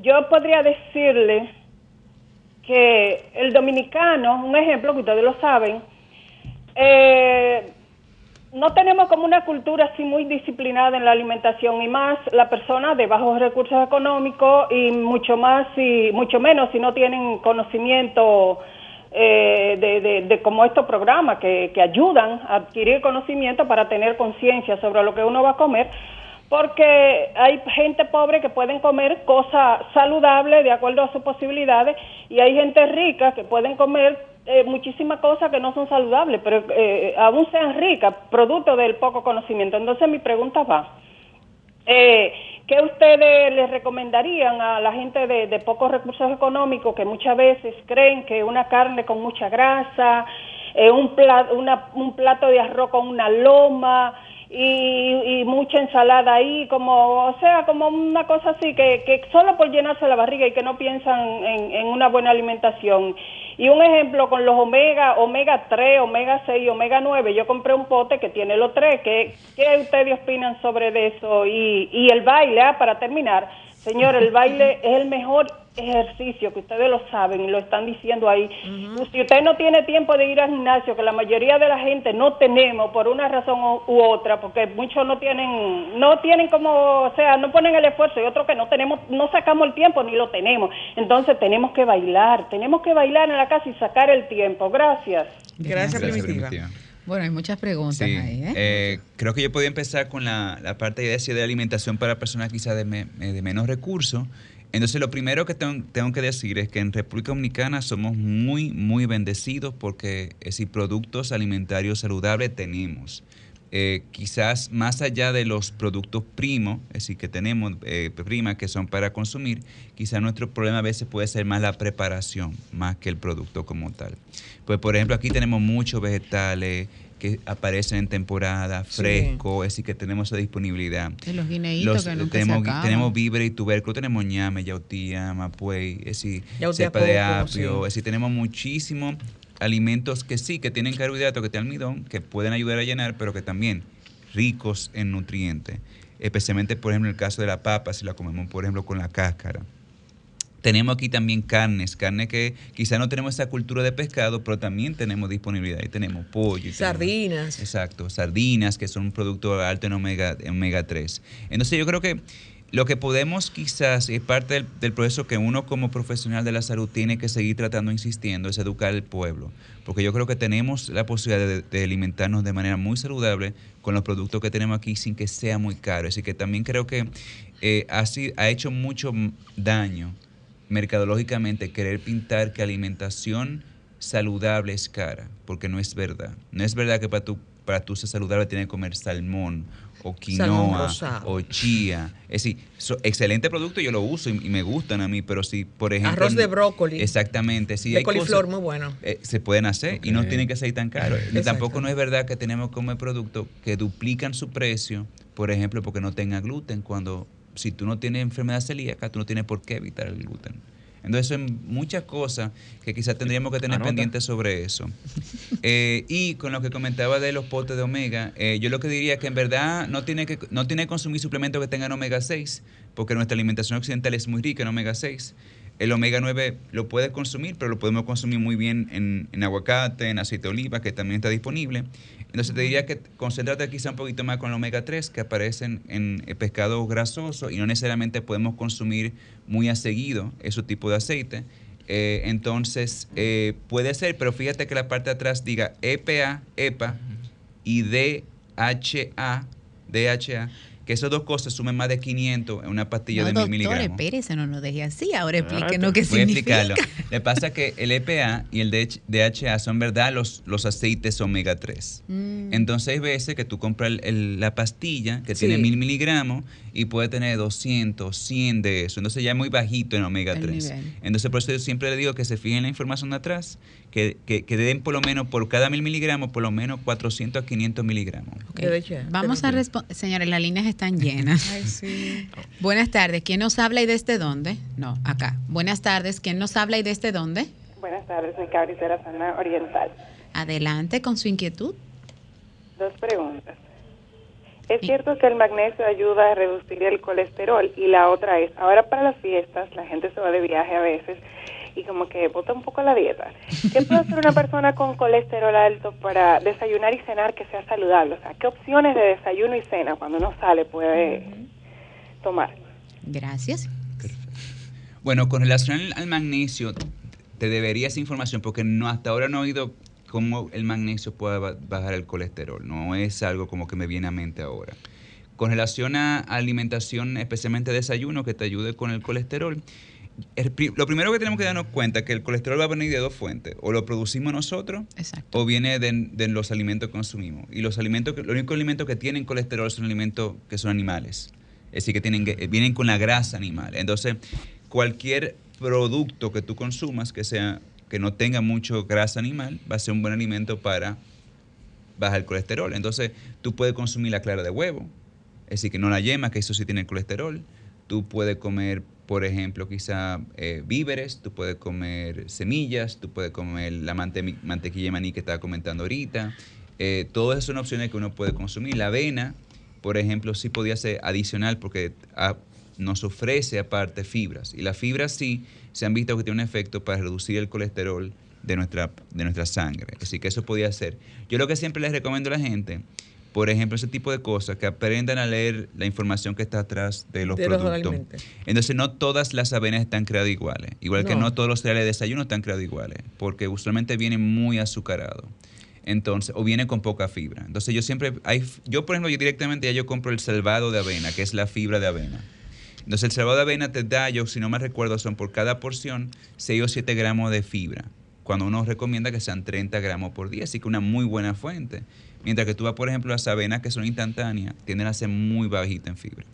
yo podría decirle que el dominicano, un ejemplo que ustedes lo saben, eh, no tenemos como una cultura así muy disciplinada en la alimentación y más la persona de bajos recursos económicos y mucho más y mucho menos si no tienen conocimiento eh, de, de, como estos programas que, que ayudan a adquirir conocimiento para tener conciencia sobre lo que uno va a comer porque hay gente pobre que pueden comer cosas saludables de acuerdo a sus posibilidades y hay gente rica que pueden comer eh, muchísimas cosas que no son saludables, pero eh, aún sean ricas, producto del poco conocimiento. Entonces mi pregunta va, eh, ¿qué ustedes les recomendarían a la gente de, de pocos recursos económicos que muchas veces creen que una carne con mucha grasa, eh, un, plato, una, un plato de arroz con una loma, y, mucha ensalada ahí, como, o sea, como una cosa así, que, que solo por llenarse la barriga y que no piensan en, una buena alimentación. Y un ejemplo con los omega, omega 3, omega 6 y omega 9, yo compré un pote que tiene los tres, ¿qué, qué ustedes opinan sobre eso? Y, y el baile, ah, para terminar, señor, el baile es el mejor ejercicio, que ustedes lo saben y lo están diciendo ahí. Si usted no tiene tiempo de ir al gimnasio, que la mayoría de la gente no tenemos por una razón u otra, porque muchos no tienen, no tienen como, o sea, no ponen el esfuerzo y otros que no tenemos, no sacamos el tiempo ni lo tenemos. Entonces tenemos que bailar, tenemos que bailar en la casa y sacar el tiempo. Gracias. Gracias, Primitiva. Bueno, hay muchas preguntas ahí. ¿eh? ¿eh? creo que yo podía empezar con la, la parte de, de alimentación para personas quizás de, de menos recursos entonces, lo primero que tengo, que decir es que en República Dominicana somos muy, muy bendecidos porque eh, si productos alimentarios saludables tenemos. Eh, quizás más allá de los productos primos, es decir, que tenemos eh, primas que son para consumir, quizás nuestro problema a veces puede ser más la preparación, más que el producto como tal. Pues, por ejemplo, aquí tenemos muchos vegetales, que aparecen en temporada, fresco, es decir, que tenemos esa disponibilidad. los guineitos que nunca tenemos, se tenemos víveres y tubérculos, tenemos ñame, yautía, mapuey, es decir, cepa de apio, es decir, tenemos muchísimos alimentos que sí, que tienen carbohidratos, que tienen almidón, que pueden ayudar a llenar, pero que también ricos en nutrientes. Especialmente, por ejemplo, en el caso de la papa, si la comemos, por ejemplo, con la cáscara. Tenemos aquí también carnes, carne que quizá no tenemos esa cultura de pescado, pero también tenemos disponibilidad. Y tenemos pollo. sardinas. exacto, sardinas, que son un producto alto en omega, en omega 3. Entonces yo creo que lo que podemos quizás, es parte del, proceso que uno como profesional de la salud tiene que seguir tratando, insistiendo, es educar al pueblo. Porque yo creo que tenemos la posibilidad de, alimentarnos de manera muy saludable con los productos que tenemos aquí sin que sea muy caro. Así que también creo que eh, ha, ha hecho mucho daño mercadológicamente querer pintar que alimentación saludable es cara, porque no es verdad. No es verdad que para tu, para tu ser saludable tienes que comer salmón o quinoa o chía. Es decir, excelente producto, yo lo uso y, me gustan a mí, pero si, por ejemplo... Arroz de brócoli. Exactamente. Si de coliflor, muy bueno. Eh, se pueden hacer y no tienen que ser tan caros. Y tampoco no es verdad que tenemos que comer productos que duplican su precio, por ejemplo, porque no tenga gluten, cuando si tú no tienes enfermedad celíaca, tú no tienes por qué evitar el gluten. Entonces, son muchas cosas que quizás tendríamos que tener pendientes sobre eso. Eh, y con lo que comentaba de los potes de omega, eh, yo lo que diría es que en verdad no tiene que, no tiene que consumir suplementos que tengan omega 6, porque nuestra alimentación occidental es muy rica en omega 6. El omega 9 lo puedes consumir, pero lo podemos consumir muy bien en, en aguacate, en aceite de oliva, que también está disponible. Entonces te diría que concéntrate quizá un poquito más con el omega 3 que aparecen en el pescado grasoso y no necesariamente podemos consumir muy a seguido ese tipo de aceite. Eh, entonces eh, puede ser, pero fíjate que la parte de atrás diga EPA, EPA y DHA, DHA que esas dos cosas sumen más de 500 en una pastilla de mil miligramos. Doctor, espérese, no nos deje así. Ahora explíquenos qué significa. Voy a explicarlo. Le pasa que el EPA y el DHA son, verdad, los, los aceites omega 3. Mm. Entonces hay veces que tú compras la pastilla que tiene mil miligramos y puede tener 200, 100 de eso. Entonces ya es muy bajito en omega 3. Entonces por eso yo siempre le digo que se fijen en la información de atrás que, que, den por lo menos por cada mil miligramos, por lo menos 400 a 500 miligramos. Vamos a responder. Señores, las líneas están llenas. Buenas tardes. ¿Quién nos habla y desde dónde? No, acá. Buenas tardes. ¿Quién nos habla y desde dónde? Buenas tardes, soy Cabritera Sana Oriental. Adelante con su inquietud. Dos preguntas. Es cierto que el magnesio ayuda a reducir el colesterol y la otra es, ahora para las fiestas la gente se va de viaje a veces y como que bota un poco la dieta. ¿Qué puede hacer una persona con colesterol alto para desayunar y cenar que sea saludable? O sea, ¿qué opciones de desayuno y cena cuando uno sale puede tomar? Gracias. Bueno, con relación al magnesio, te debería esa información porque no hasta ahora no he oído cómo el magnesio puede bajar el colesterol. No es algo como que me viene a mente ahora. Con relación a alimentación, especialmente desayuno, que te ayude con el colesterol, lo primero que tenemos que darnos cuenta es que el colesterol va a venir de dos fuentes. O lo producimos nosotros o viene de, los alimentos que consumimos. Y los alimentos, los únicos alimentos que tienen colesterol son alimentos que son animales. Es decir, que, tienen, vienen con la grasa animal. Entonces, cualquier producto que tú consumas que, sea, que no tenga mucho grasa animal va a ser un buen alimento para bajar el colesterol. Entonces, tú puedes consumir la clara de huevo. Es decir, que no la yema, que eso sí tiene colesterol. Tú puedes comer por ejemplo, quizá eh, víveres, tú puedes comer semillas, tú puedes comer la mantequilla de maní que estaba comentando ahorita. Eh, todas esas son opciones que uno puede consumir. La avena, por ejemplo, sí podía ser adicional porque ah, nos ofrece aparte fibras. Y las fibras sí se han visto que tienen un efecto para reducir el colesterol de nuestra, de nuestra sangre. Así que eso podía ser. Yo lo que siempre les recomiendo a la gente por ejemplo, ese tipo de cosas, que aprendan a leer la información que está atrás de los productos. Entonces, no todas las avenas están creadas iguales, igual que no todos los cereales de desayuno están creados iguales, porque usualmente vienen muy azucarados. Entonces, o viene con poca fibra. Entonces, yo siempre, hay, yo por ejemplo, yo directamente ya yo compro el salvado de avena, que es la fibra de avena. Entonces, el salvado de avena te da, yo si no me recuerdo, son por cada porción 6 o 7 gramos de fibra, cuando uno recomienda que sean 30 gramos por día, así que una muy buena fuente. Mientras que tú vas, por ejemplo, las avenas que son instantáneas, tienden a ser muy bajitas en fibra.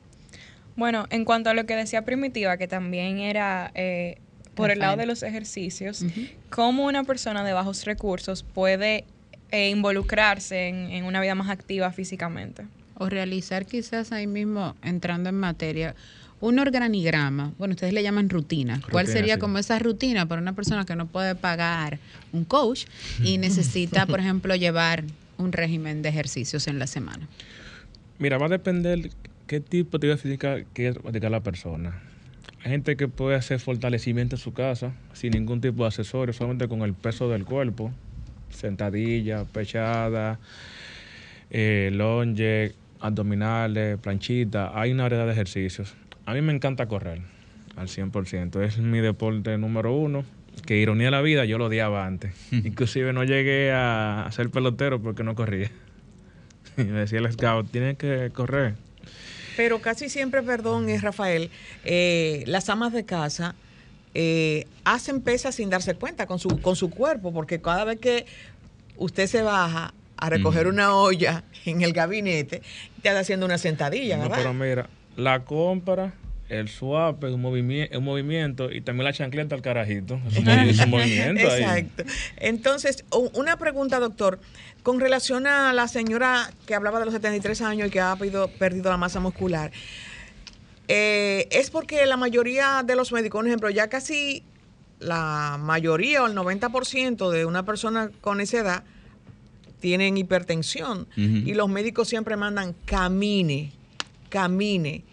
Bueno, en cuanto a lo que decía Primitiva, que también era eh, por el lado de los ejercicios, ¿cómo una persona de bajos recursos puede eh, involucrarse en, una vida más activa físicamente? O realizar quizás ahí mismo, entrando en materia, un organigrama, bueno, ustedes le llaman rutina. ¿Cuál sería como esa rutina para una persona que no puede pagar un coach y necesita, por ejemplo, llevar un régimen de ejercicios en la semana? Mira, va a depender qué tipo de actividad física quiere practicar la persona. Hay gente que puede hacer fortalecimiento en su casa sin ningún tipo de accesorio, solamente con el peso del cuerpo, sentadilla, pechada, eh, longe, abdominales, planchita. Hay una variedad de ejercicios. A mí me encanta correr al 100%. Es mi deporte número uno. Que ironía de la vida, yo lo odiaba antes. Inclusive no llegué a ser pelotero porque no corría. Y me decía el scout, tienes que correr. Pero casi siempre, perdón, es Rafael, eh, las amas de casa eh, hacen pesas sin darse cuenta con su, con su cuerpo, porque cada vez que usted se baja a recoger una olla en el gabinete, te está haciendo una sentadilla, ¿verdad? No, pero mira, la compra, el swap, un, movimiento, un movimiento y también la chancleta al carajito. Es un, movimiento Exacto. Entonces, una pregunta, doctor. Con relación a la señora que hablaba de los 73 años y que ha perdido, perdido la masa muscular, eh, es porque la mayoría de los médicos, por ejemplo, ya casi la mayoría o el 90% de una persona con esa edad tienen hipertensión y los médicos siempre mandan camine, camine.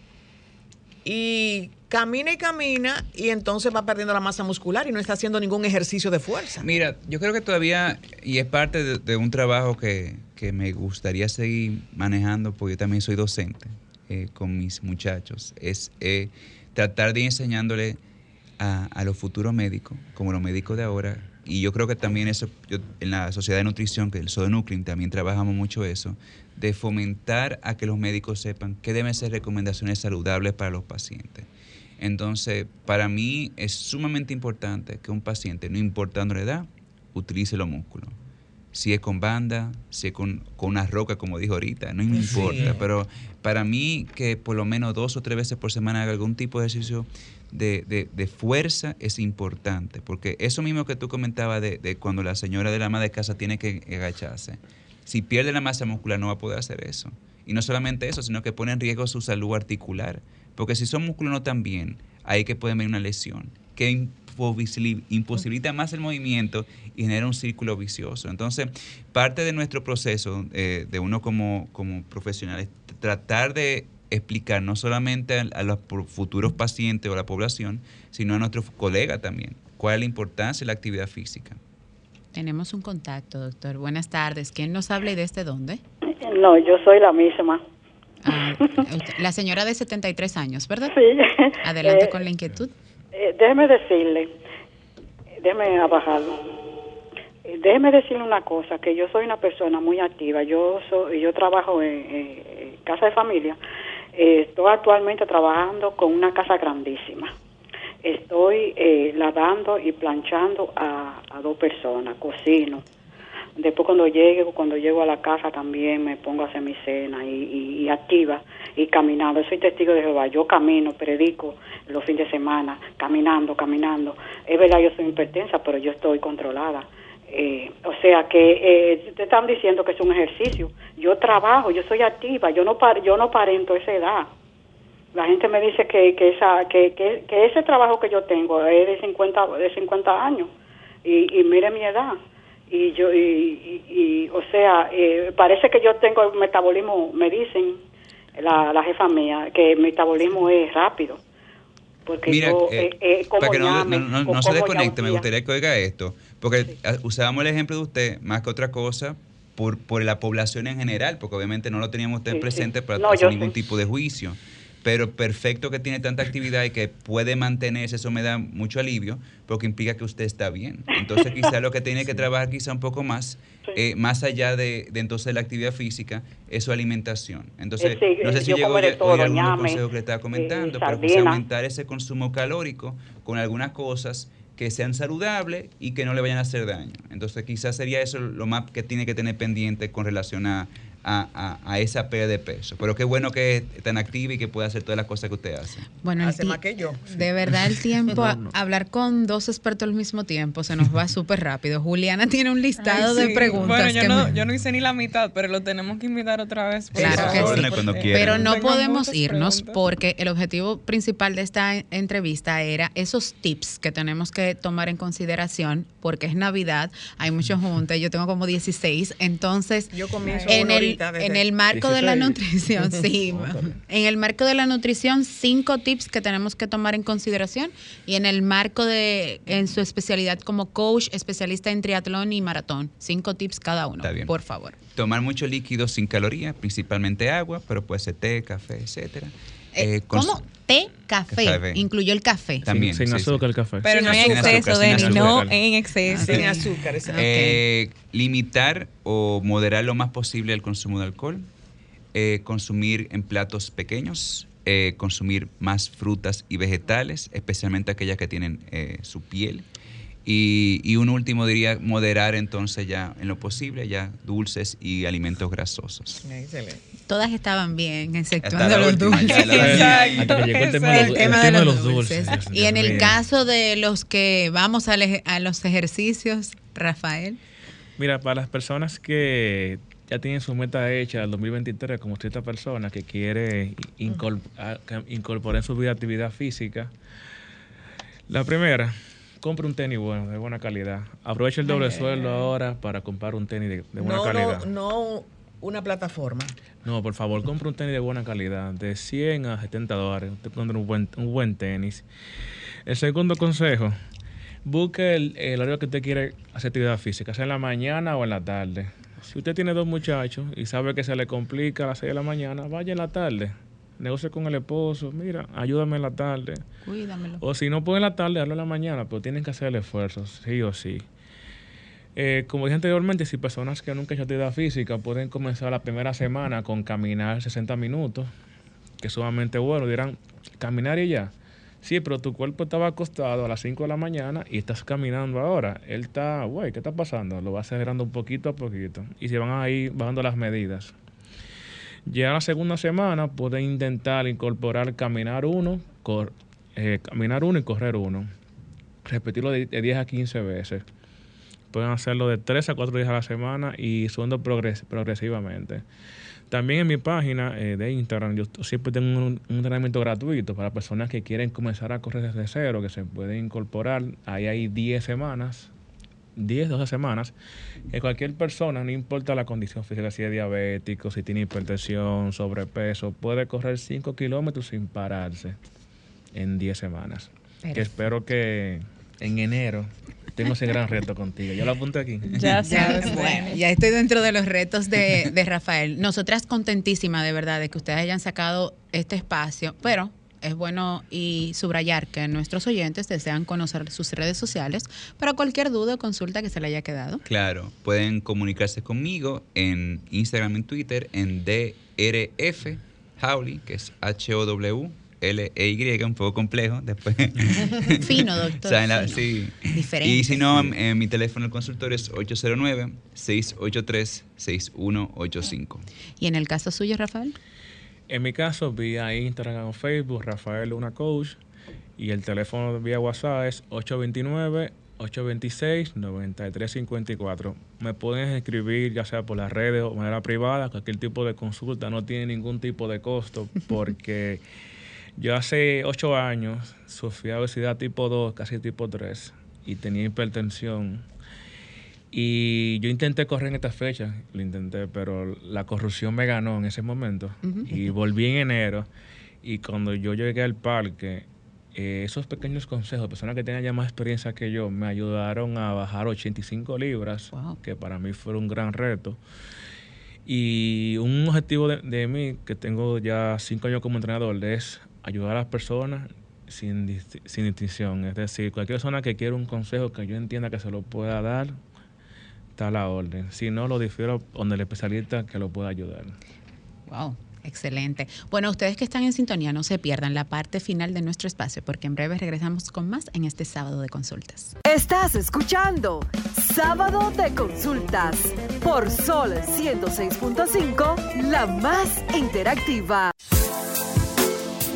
Y camina y camina y entonces va perdiendo la masa muscular y no está haciendo ningún ejercicio de fuerza. Mira, yo creo que todavía, y es parte de, un trabajo que, me gustaría seguir manejando, porque yo también soy docente eh, con mis muchachos, es eh, tratar de ir enseñándole a, los futuros médicos, como los médicos de ahora, y yo creo que también eso, en la Sociedad de Nutrición, que el Sodenuclean, también trabajamos mucho eso, de fomentar a que los médicos sepan qué deben ser recomendaciones saludables para los pacientes. Entonces, para mí es sumamente importante que un paciente, no importando la edad, utilice los músculos. Si es con banda, si es con, una roca, como dijo ahorita, no me importa. Pero para mí que por lo menos dos o tres veces por semana haga algún tipo de ejercicio de, de, fuerza es importante. Porque eso mismo que tú comentabas de, de cuando la señora de la ama de casa tiene que agacharse. Si pierde la masa muscular no va a poder hacer eso. Y no solamente eso, sino que pone en riesgo su salud articular. Porque si son músculos no tan bien, ahí que puede venir una lesión que imposibilita más el movimiento y genera un círculo vicioso. Entonces, parte de nuestro proceso eh, de uno como, como profesional es tratar de explicar no solamente a, los futuros pacientes o a la población, sino a nuestros colegas también, cuál es la importancia de la actividad física. Tenemos un contacto, doctor. Buenas tardes. ¿Quién nos habla y desde dónde? No, yo soy la misma. Ah, la señora de 73 años, ¿verdad? Sí. Adelante eh, con la inquietud. Eh, déjeme decirle, déjeme bajarlo. Eh, déjeme decirle una cosa, que yo soy una persona muy activa. Yo soy, yo trabajo en, casa de familia. Estoy actualmente trabajando con una casa grandísima. Estoy lavando y planchando a, a dos personas, cocino Después cuando llegue, cuando llego a la casa también me pongo a hacer mi cena y, activa y caminando. Soy testigo de Jehová. Yo camino, predico los fines de semana, caminando, caminando. Es verdad, yo soy hipertensa, pero yo estoy controlada. Eh, o sea que eh, te están diciendo que es un ejercicio. Yo trabajo, yo soy activa, yo no par, yo no parento esa edad. La gente me dice que que esa que, que, ese trabajo que yo tengo es de 50 de 50 años. Y, y mire mi edad. Y yo y, o sea eh, parece que yo tengo el metabolismo me dicen la, la jefa mía que el metabolismo es rápido. Porque Mira, yo, eh, eh, para que no, no, se desconecte me gustaría que oiga esto porque usábamos el ejemplo de usted más que otra cosa por, por la población en general porque obviamente no lo teníamos usted presente para hacer ningún tipo de juicio. Pero perfecto que tiene tanta actividad y que puede mantenerse, eso me da mucho alivio, porque implica que usted está bien. Entonces quizá lo que tiene que trabajar quizá un poco más, eh, más allá de, de, entonces la actividad física, es su alimentación. Entonces, eh, no sé si llegó hoy algún consejo que le estaba comentando, pero pues aumentar ese consumo calórico con algunas cosas que sean saludables y que no le vayan a hacer daño. Entonces quizás sería eso lo más que tiene que tener pendiente con relación a, a, a, esa pérdida de peso. Pero qué bueno que es tan activa y que pueda hacer todas las cosas que usted hace. Bueno, hace más que yo. De verdad, el tiempo, hablar con dos expertos al mismo tiempo se nos va súper rápido. Juliana tiene un listado de preguntas. Bueno, yo, no, yo no hice ni la mitad, pero lo tenemos que invitar otra vez. Claro que sí. Pero no podemos irnos porque el objetivo principal de esta entrevista era esos tips que tenemos que tomar en consideración porque es Navidad, hay muchos juntos, yo tengo como 16, entonces yo comienzo en el en el marco de la nutrición, sí. en el marco de la nutrición, cinco tips que tenemos que tomar en consideración y en el marco de, en su especialidad como coach, especialista en triatlón y maratón, cinco tips cada uno, por favor. tomar mucho líquido sin calorías, principalmente agua, pero puede ser té, café, etcétera. Eh, ¿Cómo? Té, café. Incluyó el café. También. Sin, azúcar el café. Pero no en exceso, Denny, no en exceso. Sin azúcar. Eh, limitar o moderar lo más posible el consumo de alcohol. Eh, consumir en platos pequeños. consumir más frutas y vegetales, especialmente aquellas que tienen su piel. Y, un último diría moderar entonces ya en lo posible ya dulces y alimentos grasosos. Excelente. Todas estaban bien, exceptuando los dulces. Hasta que llegó el tema, de, los, dulces. y en el caso de los que vamos a, a los ejercicios, Rafael. Mira, para las personas que ya tienen su meta hecha el 2023, como cierta persona que quiere incorporar en su vida actividad física, la primera, compre un tenis bueno, de buena calidad. Aproveche el doble sueldo ahora para comprar un tenis de, buena calidad. No, no una plataforma. No, por favor, compre un tenis de buena calidad, de 100 a 70 dólares. Usted pondrá un buen, un buen tenis. El segundo consejo, busque el, el horario que usted quiere hacer actividad física, sea en la mañana o en la tarde. Si usted tiene dos muchachos y sabe que se le complica a las 6 de la mañana, vaya en la tarde negocie con el esposo, mira, ayúdame en la tarde. Cuídamelo. O si no puede en la tarde, hazlo en la mañana, pero tienen que hacer el esfuerzo, sí o sí. Eh, como dije anteriormente, si personas que nunca han hecho actividad física pueden comenzar la primera semana con caminar 60 minutos, que es sumamente bueno, dirán, caminar y ya. Sí, pero tu cuerpo estaba acostado a las 5 de la mañana y estás caminando ahora. Él está, güey, ¿qué está pasando? Lo va acelerando un poquito a poquito. Y se van a ir bajando las medidas. Ya la segunda semana pueden intentar incorporar caminar uno, eh, caminar uno y correr uno. Repetirlo de, 10 a 15 veces. Pueden hacerlo de 3 a 4 días a la semana y subiendo progresivamente. También en mi página eh, de Instagram yo siempre tengo un, un, entrenamiento gratuito para personas que quieren comenzar a correr desde cero, que se pueden incorporar. Ahí hay 10 semanas 10, 12 semanas, que cualquier persona, no importa la condición física, si es diabético, si tiene hipertensión, sobrepeso, puede correr 5 kilómetros sin pararse en 10 semanas. Que espero que en enero tengo ese gran reto contigo. Yo lo apunté aquí. Ya sabes. bueno, ya estoy dentro de los retos de, de Rafael. Nosotras contentísimas de verdad de que ustedes hayan sacado este espacio, pero es bueno y subrayar que nuestros oyentes desean conocer sus redes sociales para cualquier duda o consulta que se le haya quedado. Claro, pueden comunicarse conmigo en Instagram y Twitter en DRF Howley, que es H-O-W. L-E-Y, un poco complejo después. Fino, doctor. Sí. Diferente. Y si no, en mi teléfono el consultorio es 809-683-6185. ¿Y en el caso suyo, Rafael? En mi caso, vía Instagram o Facebook, Rafael Luna Coach, y el teléfono vía WhatsApp es 829-826-9354. Me pueden escribir ya sea por las redes o de manera privada, cualquier tipo de consulta, no tiene ningún tipo de costo, porque yo hace ocho años sufría obesidad tipo 2, casi tipo 3, y tenía hipertensión y yo intenté correr en esta fecha, lo intenté, pero la corrupción me ganó en ese momento. Y volví en enero. Y cuando yo llegué al parque, eh, esos pequeños consejos, personas que tenían ya más experiencia que yo, me ayudaron a bajar 85 libras, que para mí fue un gran reto. Y un objetivo de, de, mí, que tengo ya cinco años como entrenador, es ayudar a las personas sin, sin distinción. Es decir, cualquier persona que quiera un consejo que yo entienda que se lo pueda dar, está la orden. Si no, lo difiero donde el especialista que lo pueda ayudar. Wow. Excelente. Bueno, ustedes que están en sintonía, no se pierdan la parte final de nuestro espacio, porque en breve regresamos con más en este sábado de consultas. Estás escuchando Sábado de Consultas por Sol 106.5, la más interactiva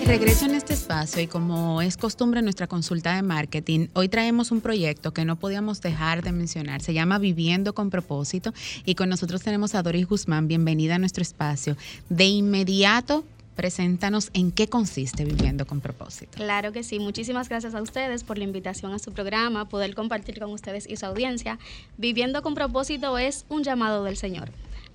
regreso en este espacio y como es costumbre en nuestra consulta de marketing, hoy traemos un proyecto que no podíamos dejar de mencionar. Se llama Viviendo con propósito y con nosotros tenemos a Doris Guzmán. Bienvenida a nuestro espacio. De inmediato, preséntanos en qué consiste Viviendo con propósito. Claro que sí. Muchísimas gracias a ustedes por la invitación a su programa, poder compartir con ustedes y su audiencia. Viviendo con propósito es un llamado del Señor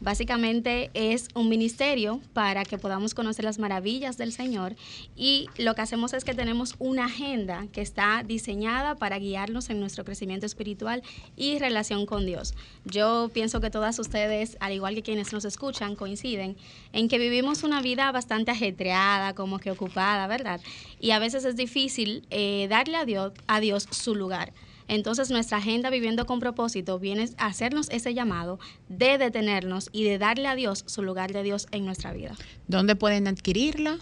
Básicamente es un ministerio para que podamos conocer las maravillas del Señor y lo que hacemos es que tenemos una agenda que está diseñada para guiarnos en nuestro crecimiento espiritual y relación con Dios. Yo pienso que todas ustedes, al igual que quienes nos escuchan, coinciden en que vivimos una vida bastante ajetreada, como que ocupada, ¿verdad? Y a veces es difícil eh, darle a Dios, a Dios su lugar. Entonces nuestra agenda viviendo con propósito viene a hacernos ese llamado de detenernos y de darle a Dios su lugar de Dios en nuestra vida. ¿Dónde pueden adquirirla?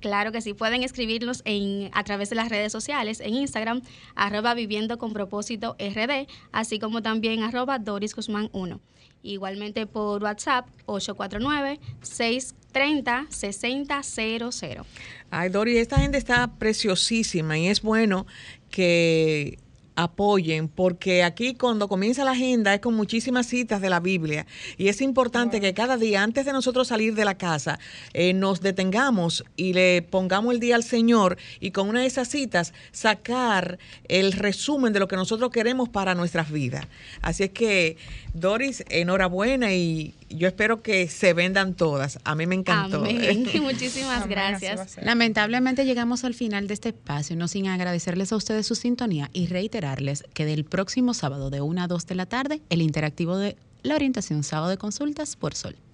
Claro que sí, pueden escribirnos en, a través de las redes sociales, en Instagram, arroba viviendo con propósito RD, así como también arroba Doris Guzmán 1. Igualmente por WhatsApp, 849-630-6000. Ay, Doris, esta gente está preciosísima y es bueno que apoyen, porque aquí cuando comienza la agenda es con muchísimas citas de la Biblia y es importante que cada día, antes de nosotros salir de la casa, eh, nos detengamos y le pongamos el día al Señor y con una de esas citas sacar el resumen de lo que nosotros queremos para nuestras vidas. Así es que, Doris, enhorabuena y yo espero que se vendan todas. A mí me encantó. Amén. Muchísimas gracias. Lamentablemente llegamos al final de este espacio, no sin agradecerles a ustedes su sintonía y reiterarles que del próximo sábado de 1 a 2 de la tarde, el interactivo de la orientación sábado de consultas por Sol.